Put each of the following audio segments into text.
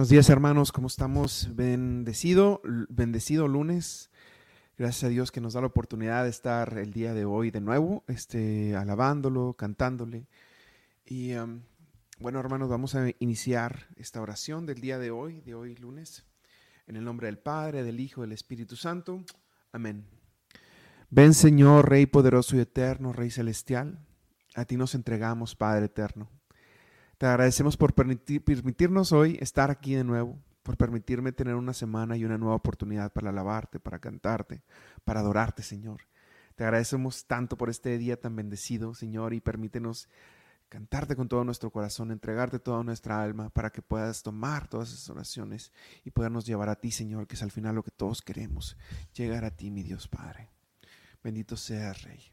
Buenos días hermanos, ¿cómo estamos? Bendecido, bendecido lunes. Gracias a Dios que nos da la oportunidad de estar el día de hoy de nuevo, este, alabándolo, cantándole. Y um, bueno hermanos, vamos a iniciar esta oración del día de hoy, de hoy lunes, en el nombre del Padre, del Hijo, del Espíritu Santo. Amén. Ven Señor, Rey poderoso y eterno, Rey celestial, a ti nos entregamos, Padre eterno. Te agradecemos por permitirnos hoy estar aquí de nuevo, por permitirme tener una semana y una nueva oportunidad para alabarte, para cantarte, para adorarte, Señor. Te agradecemos tanto por este día tan bendecido, Señor, y permítenos cantarte con todo nuestro corazón, entregarte toda nuestra alma para que puedas tomar todas esas oraciones y podernos llevar a ti, Señor, que es al final lo que todos queremos, llegar a ti, mi Dios Padre. Bendito sea, Rey.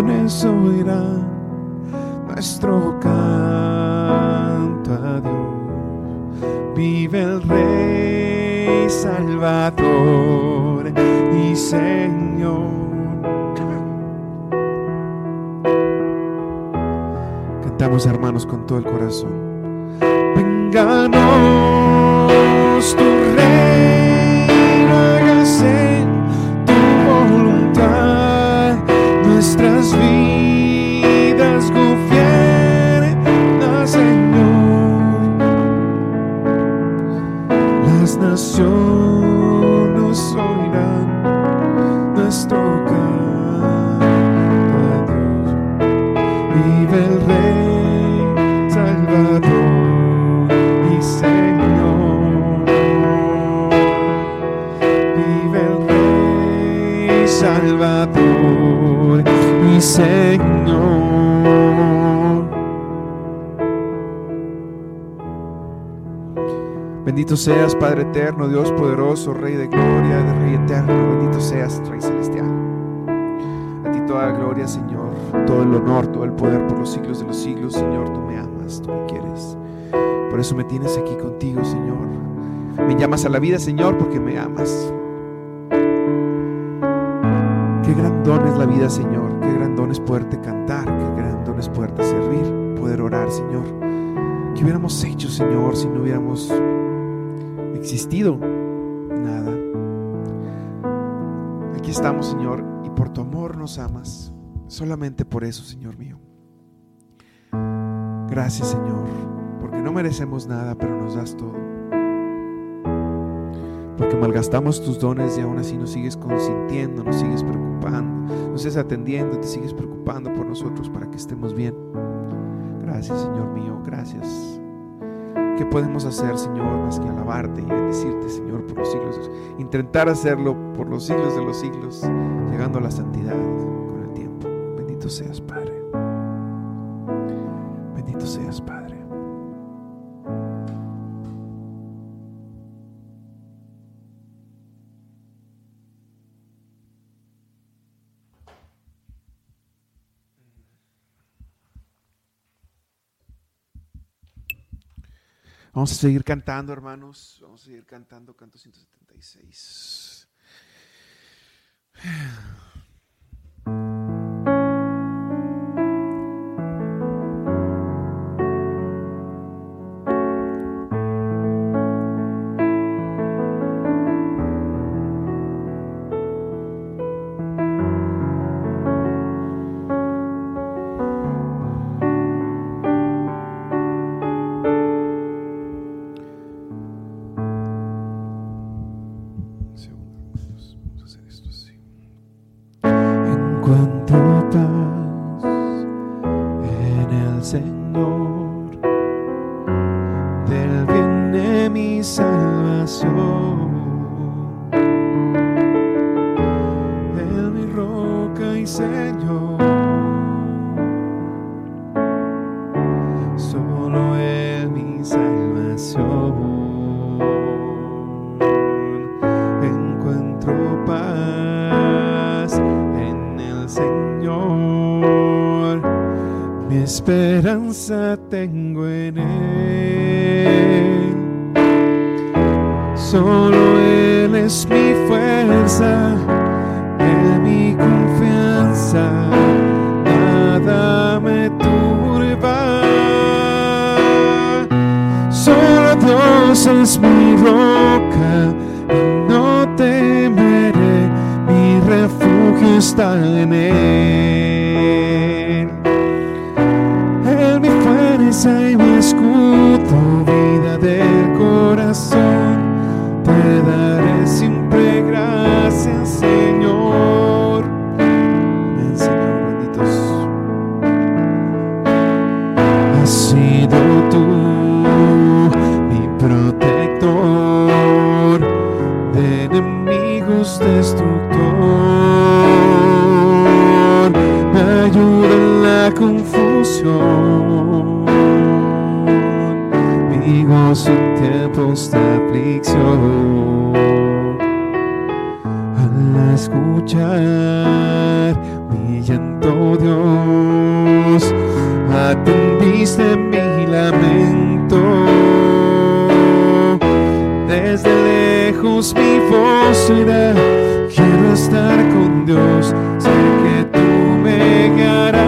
Y Señor. Cantamos hermanos con todo el corazón. Venganos seas, Padre eterno, Dios poderoso, Rey de gloria, de Rey eterno. Bendito seas, Rey celestial. A ti toda gloria, Señor, todo el honor, todo el poder por los siglos de los siglos, Señor. Tú me amas, tú me quieres. Por eso me tienes aquí contigo, Señor. Me llamas a la vida, Señor, porque me amas. Qué gran don es la vida, Señor gran don es poderte cantar, qué gran don es poderte servir, poder orar, Señor. ¿Qué hubiéramos hecho, Señor, si no hubiéramos existido? Nada. Aquí estamos, Señor, y por tu amor nos amas. Solamente por eso, Señor mío. Gracias, Señor, porque no merecemos nada, pero nos das todo. Porque malgastamos tus dones y aún así nos sigues consintiendo, nos sigues preocupando nos estés atendiendo, te sigues preocupando por nosotros para que estemos bien. Gracias, Señor mío, gracias. ¿Qué podemos hacer, Señor, más que alabarte y bendecirte, Señor, por los siglos? Intentar hacerlo por los siglos de los siglos, llegando a la santidad con el tiempo. Bendito seas, Padre. Bendito seas, Padre. Vamos a seguir cantando, hermanos. Vamos a seguir cantando canto 176. Es mi roca, y no temeré, mi refugio está en Él. Llanto, Dios, atendiste mi lamento. Desde lejos mi voz será, quiero estar con Dios, sé que tú me guiarás.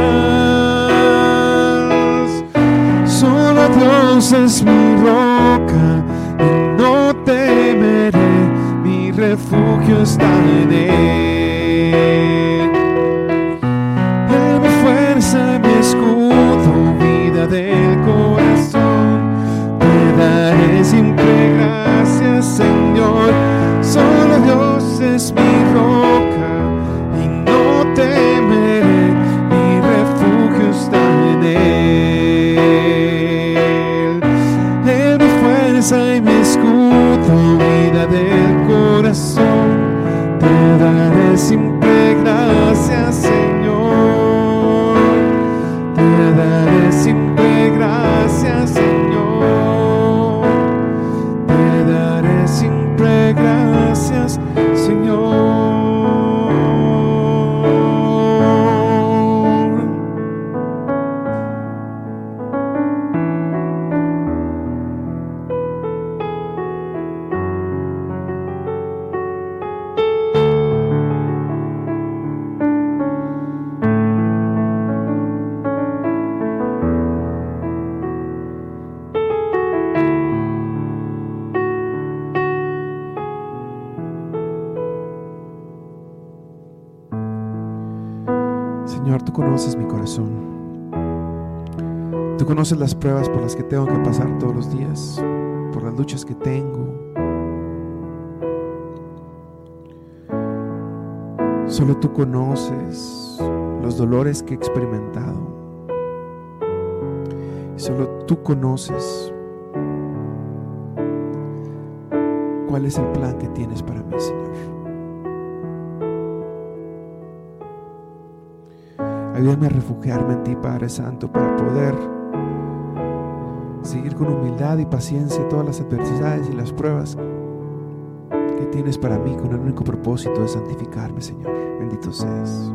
Solo Dios es mi roca y no temeré, mi refugio está en. Él corazón. Te daré siempre gracias, conoces las pruebas por las que tengo que pasar todos los días, por las luchas que tengo. Solo tú conoces los dolores que he experimentado. Solo tú conoces cuál es el plan que tienes para mí, Señor. Ayúdame a refugiarme en ti, Padre Santo, para poder seguir con humildad y paciencia todas las adversidades y las pruebas que tienes para mí con el único propósito de santificarme, Señor. Bendito seas.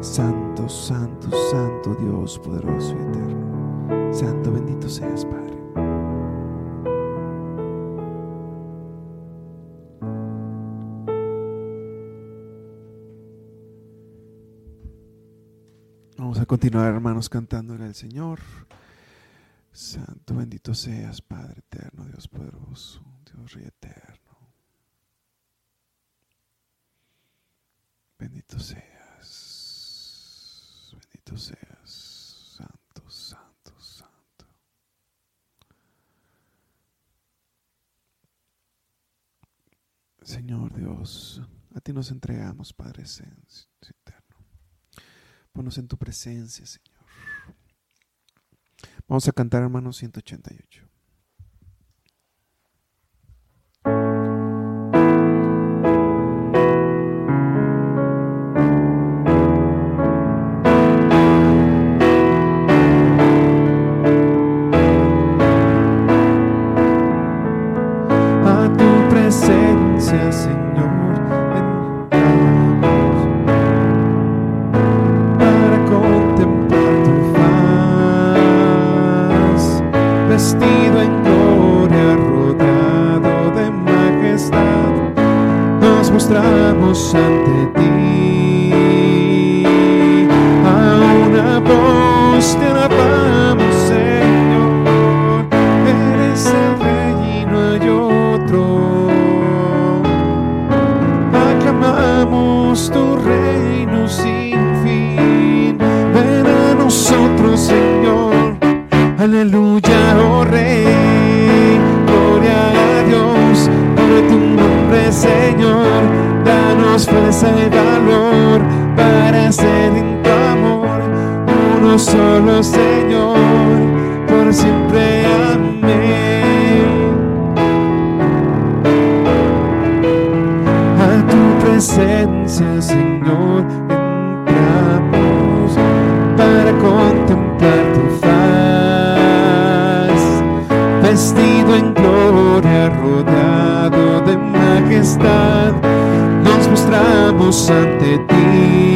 Santo, santo, santo Dios poderoso y eterno. Santo, bendito seas, Padre. Vamos a continuar, hermanos, cantándole al Señor. Santo, bendito seas, Padre eterno, Dios poderoso, Dios rey eterno. Bendito seas, bendito seas, santo, santo, santo. Señor Dios, a ti nos entregamos, Padre eterno. Ponos en tu presencia, Señor. Vamos a cantar, hermanos, 188. uno solo Señor, por siempre amén. A tu presencia, Señor, entramos para contemplar tu faz, vestido en gloria, rodeado de majestad, nos mostramos ante ti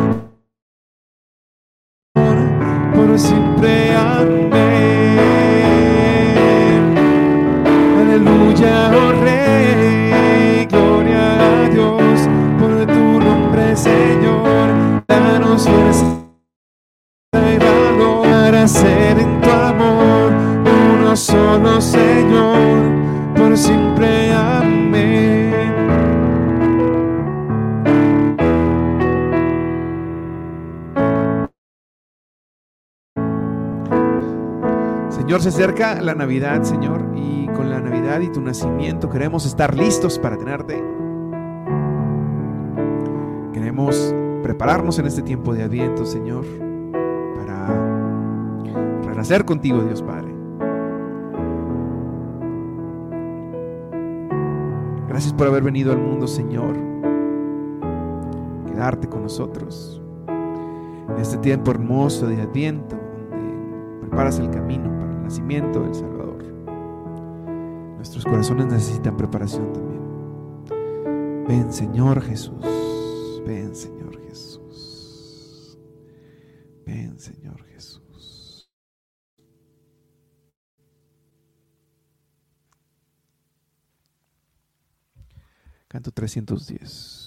la Navidad, Señor, y con la Navidad y tu nacimiento queremos estar listos para tenerte. Queremos prepararnos en este tiempo de Adviento, Señor, para renacer contigo, Dios Padre. Gracias por haber venido al mundo, Señor. Quedarte con nosotros en este tiempo hermoso de Adviento, donde preparas el camino nacimiento del Salvador. Nuestros corazones necesitan preparación también. Ven Señor Jesús, ven Señor Jesús, ven Señor Jesús. Canto 310.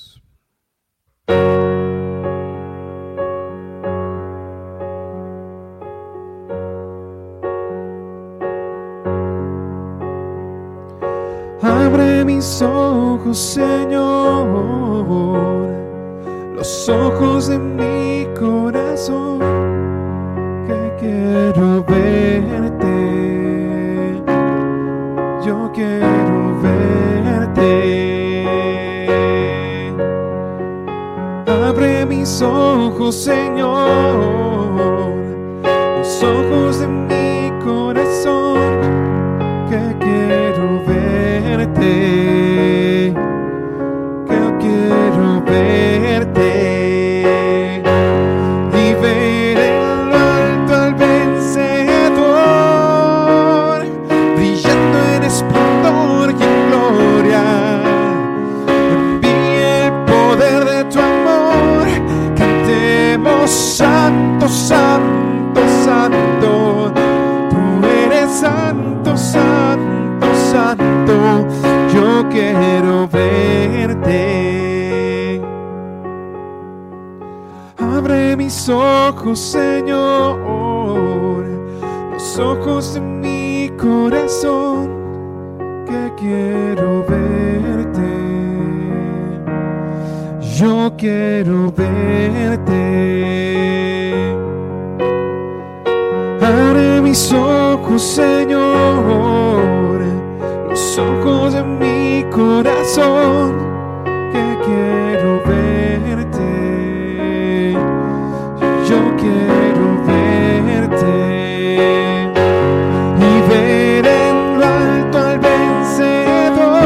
Ojos, Señor, los ojos de mi corazón, que quiero verte. Yo quiero verte. Abre mis ojos, Señor, quiero verte. Abre mis ojos, Señor, los ojos de mi corazón, que quiero verte. Yo quiero verte. Abre mis ojos, Señor, los ojos de mi corazón, que quiero verte. Yo quiero verte y ver en lo alto al vencedor,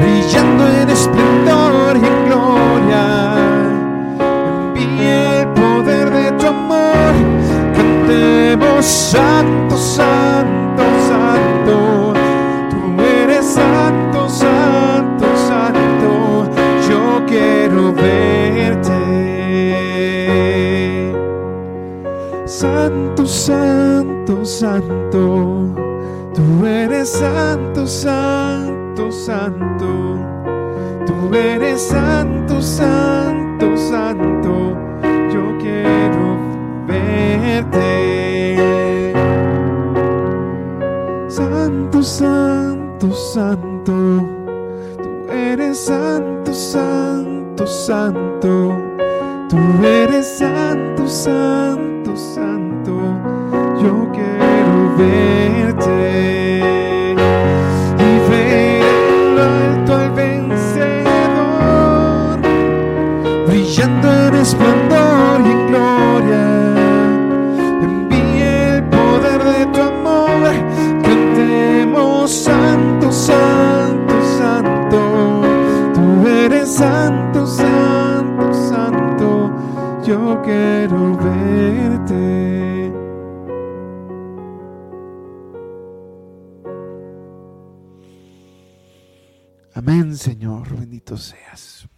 brillando en esplendor y en gloria. Envíe el poder de tu amor, cantemos santo. Tú eres santo, santo, santo. Tú eres santo, santo, santo. Yo quiero verte. Santo, santo, santo. Tú eres santo, santo, santo. Tú eres santo, santo. En esplendor y en gloria. Envíe el poder de tu amor, cantemos santo, santo, santo. Tú eres santo, santo, santo. Yo quiero verte. Amén, Señor, bendito seas.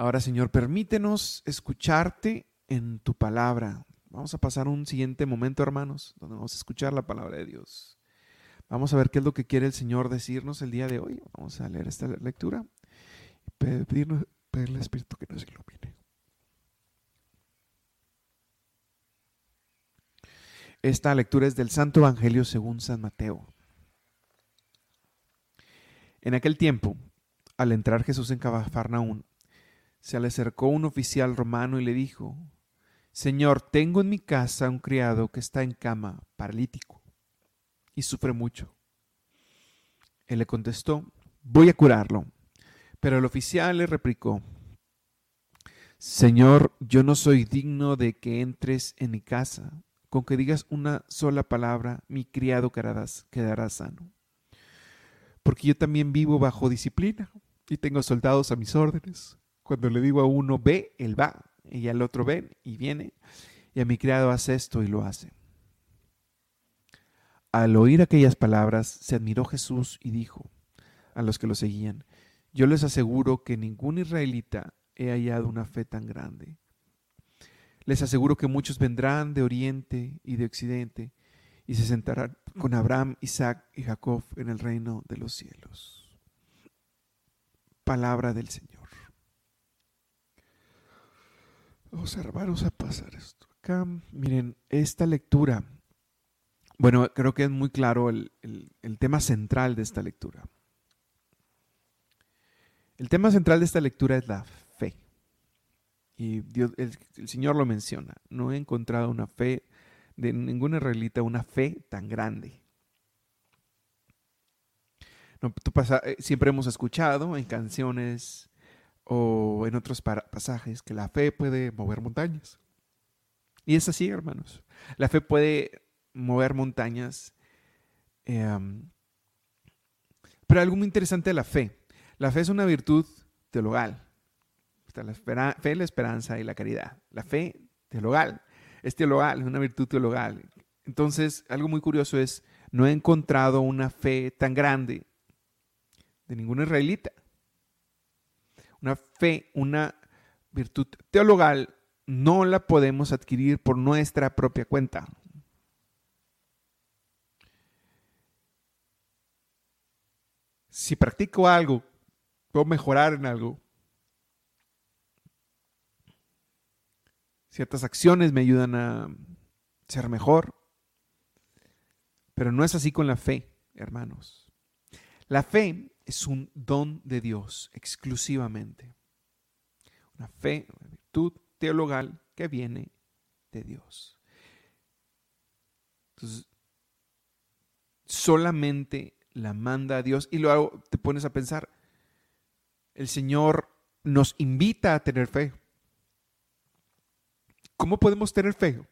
Ahora, Señor, permítenos escucharte en tu palabra. Vamos a pasar un siguiente momento, hermanos, donde vamos a escuchar la palabra de Dios. Vamos a ver qué es lo que quiere el Señor decirnos el día de hoy. Vamos a leer esta lectura y pedirnos, pedirle al Espíritu que nos ilumine. Esta lectura es del Santo Evangelio según San Mateo. En aquel tiempo, al entrar Jesús en Cafarnaún, se le acercó un oficial romano y le dijo, Señor, tengo en mi casa un criado que está en cama, paralítico, y sufre mucho. Él le contestó, voy a curarlo. Pero el oficial le replicó, Señor, yo no soy digno de que entres en mi casa. Con que digas una sola palabra, mi criado quedará, sano. Porque yo también vivo bajo disciplina y tengo soldados a mis órdenes. Cuando le digo a uno ve, él va, y al otro ven y viene, y a mi criado hace esto y lo hace. Al oír aquellas palabras, se admiró Jesús y dijo a los que lo seguían, yo les aseguro que ningún israelita he hallado una fe tan grande. Les aseguro que muchos vendrán de oriente y de occidente y se sentarán con Abraham, Isaac y Jacob en el reino de los cielos. Palabra del Señor. Vamos a, pasar esto acá. Miren, esta lectura Bueno, creo que es muy claro el, tema central de esta lectura. El tema central de esta lectura es la fe. Y Dios, el, Señor lo menciona. No he encontrado una fe de ningún israelita, una fe tan grande. No, eh, siempre hemos escuchado en canciones o en otros pasajes que la fe puede mover montañas. Y es así, hermanos. La fe puede mover montañas. Em, pero algo muy interesante de la fe. La fe es una virtud teologal. Está la fe, la esperanza y la caridad. La fe teologal. Es teologal, es una virtud teologal. Entonces, algo muy curioso es, no he encontrado una fe tan grande de ningún israelita. Una fe, una virtud teologal, no la podemos adquirir por nuestra propia cuenta. Si practico algo, puedo mejorar en algo. Ciertas acciones me ayudan a ser mejor. Pero no es así con la fe, hermanos. La fe es un don de Dios exclusivamente. Una fe, una virtud teologal que viene de Dios. Entonces, solamente la manda a Dios y luego te pones a pensar, el Señor nos invita a tener fe. ¿Cómo podemos tener fe?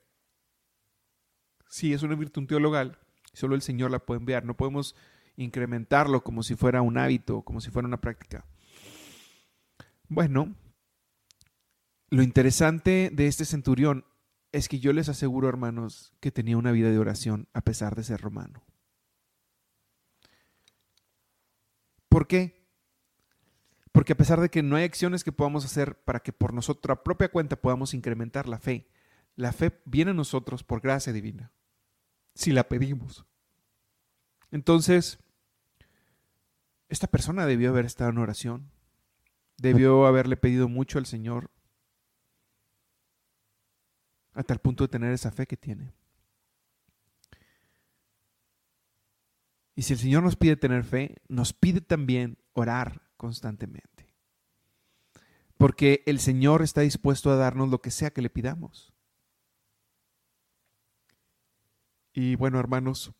Si es una virtud teologal, solo el Señor la puede enviar. No podemos incrementarlo como si fuera un hábito, como si fuera una práctica. Bueno, lo interesante de este centurión es que yo les aseguro, hermanos, que tenía una vida de oración a pesar de ser romano. ¿Por qué? Porque a pesar de que no hay acciones que podamos hacer para que por nuestra propia cuenta podamos incrementar la fe, la fe viene a nosotros por gracia divina, si la pedimos. Entonces, esta persona debió haber estado en oración, debió haberle pedido mucho al Señor, hasta el punto de tener esa fe que tiene. Y si el Señor nos pide tener fe, nos pide también orar constantemente. Porque el Señor está dispuesto a darnos lo que sea que le pidamos. Y bueno, hermanos,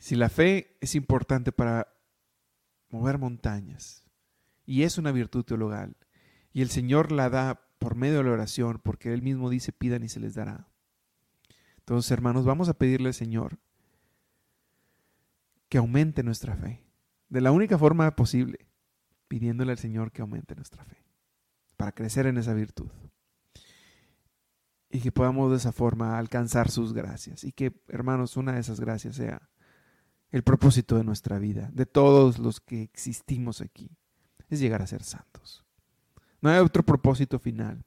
si la fe es importante para mover montañas y es una virtud teologal y el Señor la da por medio de la oración porque Él mismo dice pidan y se les dará. Entonces, hermanos, vamos a pedirle al Señor que aumente nuestra fe. De la única forma posible, pidiéndole al Señor que aumente nuestra fe, para crecer en esa virtud. Y que podamos de esa forma alcanzar sus gracias. Y que, hermanos, una de esas gracias sea el propósito de nuestra vida, de todos los que existimos aquí, es llegar a ser santos. No hay otro propósito final.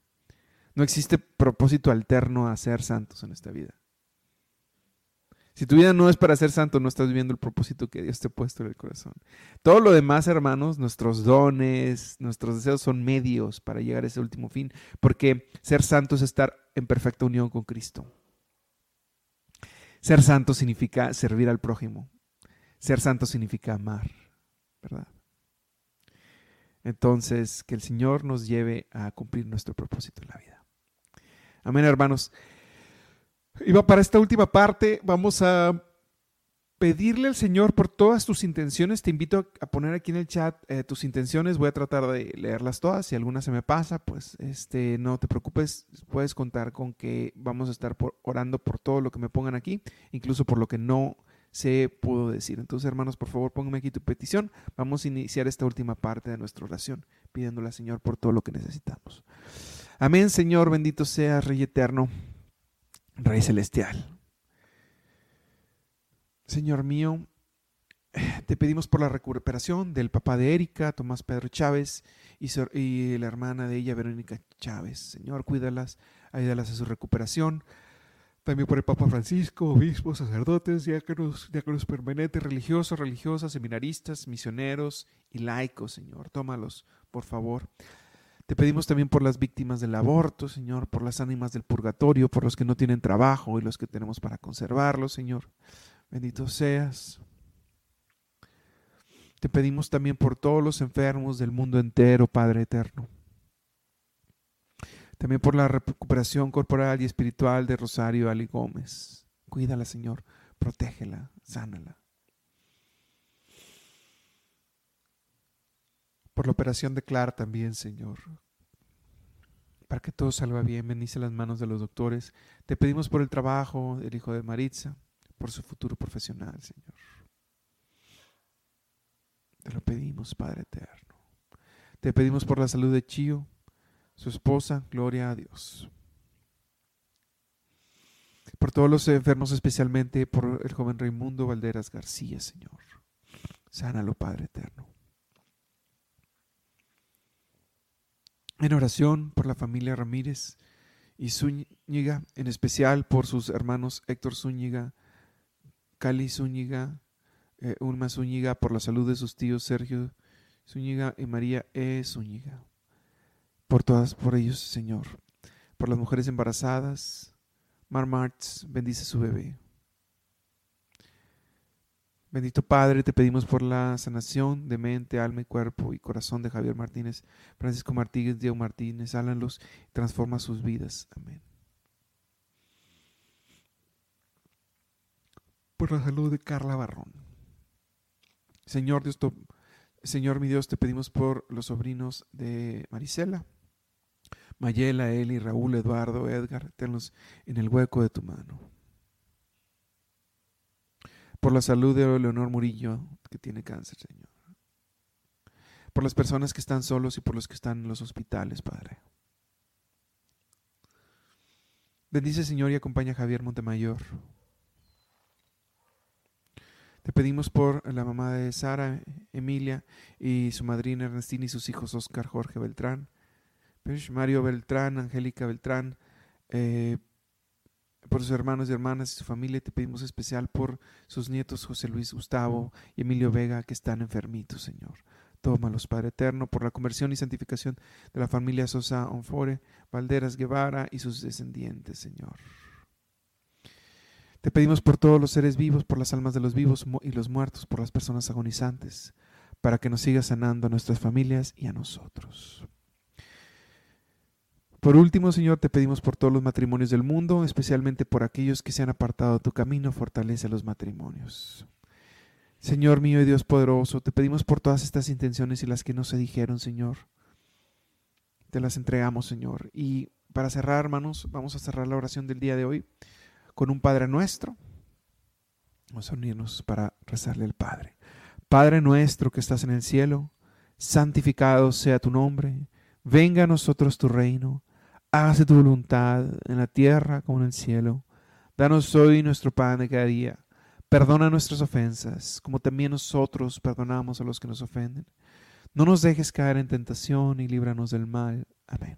No existe propósito alterno a ser santos en esta vida. Si tu vida no es para ser santo, no estás viviendo el propósito que Dios te ha puesto en el corazón. Todo lo demás, hermanos, nuestros dones, nuestros deseos son medios para llegar a ese último fin, porque ser santo es estar en perfecta unión con Cristo. Ser santo significa servir al prójimo. Ser santo significa amar, ¿verdad? Entonces, que el Señor nos lleve a cumplir nuestro propósito en la vida. Amén, hermanos. Y para esta última parte, vamos a pedirle al Señor por todas tus intenciones. Te invito a poner aquí en el chat eh, tus intenciones. Voy a tratar de leerlas todas. Si alguna se me pasa, pues este, no te preocupes. Puedes contar con que vamos a estar orando por todo lo que me pongan aquí, incluso por lo que no se pudo decir. Entonces, hermanos, por favor, póngame aquí tu petición. Vamos a iniciar esta última parte de nuestra oración, pidiéndole al Señor por todo lo que necesitamos. Amén, Señor, bendito sea, Rey eterno, Rey celestial. Señor mío, te pedimos por la recuperación del papá de Erika, Tomás Pedro Chávez, y, y la hermana de ella, Verónica Chávez. Señor, cuídalas, ayúdalas a su recuperación también por el Papa Francisco, obispos, sacerdotes, diáconos, diáconos permanentes, religiosos, religiosas, seminaristas, misioneros y laicos, Señor. Tómalos, por favor. Te pedimos también por las víctimas del aborto, Señor, por las ánimas del purgatorio, por los que no tienen trabajo y los que tenemos para conservarlo, Señor. Bendito seas. Te pedimos también por todos los enfermos del mundo entero, Padre eterno. También por la recuperación corporal y espiritual de Rosario Ali Gómez. Cuídala, Señor. Protégela, sánala. Por la operación de Clara también, Señor. Para que todo salga bien, bendice las manos de los doctores. Te pedimos por el trabajo del hijo de Maritza, por su futuro profesional, Señor. Te lo pedimos, Padre eterno. Te pedimos por la salud de Chío, su esposa, gloria a Dios. Por todos los enfermos, especialmente por el joven Raimundo Valderas García, Señor. Sánalo, Padre eterno. En oración por la familia Ramírez y Zúñiga, en especial por sus hermanos Héctor Zúñiga, Cali Zúñiga, eh, Ulma Zúñiga, por la salud de sus tíos Sergio Zúñiga y María E. Zúñiga. Por todas, por ellos, Señor. Por las mujeres embarazadas. Mar Martz, bendice su bebé. Bendito Padre, te pedimos por la sanación de mente, alma y cuerpo y corazón de Javier Martínez, Francisco Martínez, Diego Martínez, hálanlos y transforma sus vidas. Amén. Por la salud de Carla Barrón. Señor Dios, Señor mi Dios, te pedimos por los sobrinos de Marisela, Mayela, Eli, Raúl, Eduardo, Edgar, tenlos en el hueco de tu mano. Por la salud de Leonor Murillo, que tiene cáncer, Señor. Por las personas que están solos y por los que están en los hospitales, Padre. Bendice, Señor, y acompaña a Javier Montemayor. Te pedimos por la mamá de Sara, Emilia, y su madrina Ernestina y sus hijos Oscar, Jorge Beltrán, Mario Beltrán, Angélica Beltrán, eh, por sus hermanos y hermanas y su familia. Te pedimos especial por sus nietos José Luis Gustavo y Emilio Vega que están enfermitos, Señor. Tómalos, Padre Eterno, por la conversión y santificación de la familia Sosa Onfore, Valderas Guevara y sus descendientes, Señor. Te pedimos por todos los seres vivos, por las almas de los vivos y los muertos, por las personas agonizantes, para que nos sigas sanando a nuestras familias y a nosotros. Por último, Señor, te pedimos por todos los matrimonios del mundo, especialmente por aquellos que se han apartado de tu camino, fortalece los matrimonios. Señor mío y Dios poderoso, te pedimos por todas estas intenciones y las que no se dijeron, Señor. Te las entregamos, Señor. Y para cerrar, hermanos, vamos a cerrar la oración del día de hoy con un Padre nuestro. Vamos a unirnos para rezarle al Padre. Padre nuestro que estás en el cielo, santificado sea tu nombre, venga a nosotros tu reino, hágase tu voluntad en la tierra como en el cielo. Danos hoy nuestro pan de cada día. Perdona nuestras ofensas, como también nosotros perdonamos a los que nos ofenden. No nos dejes caer en tentación y líbranos del mal. Amén.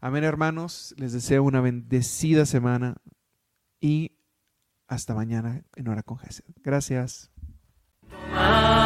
Amén, hermanos. Les deseo una bendecida semana y hasta mañana en Hora con Jesús. Gracias. Ah.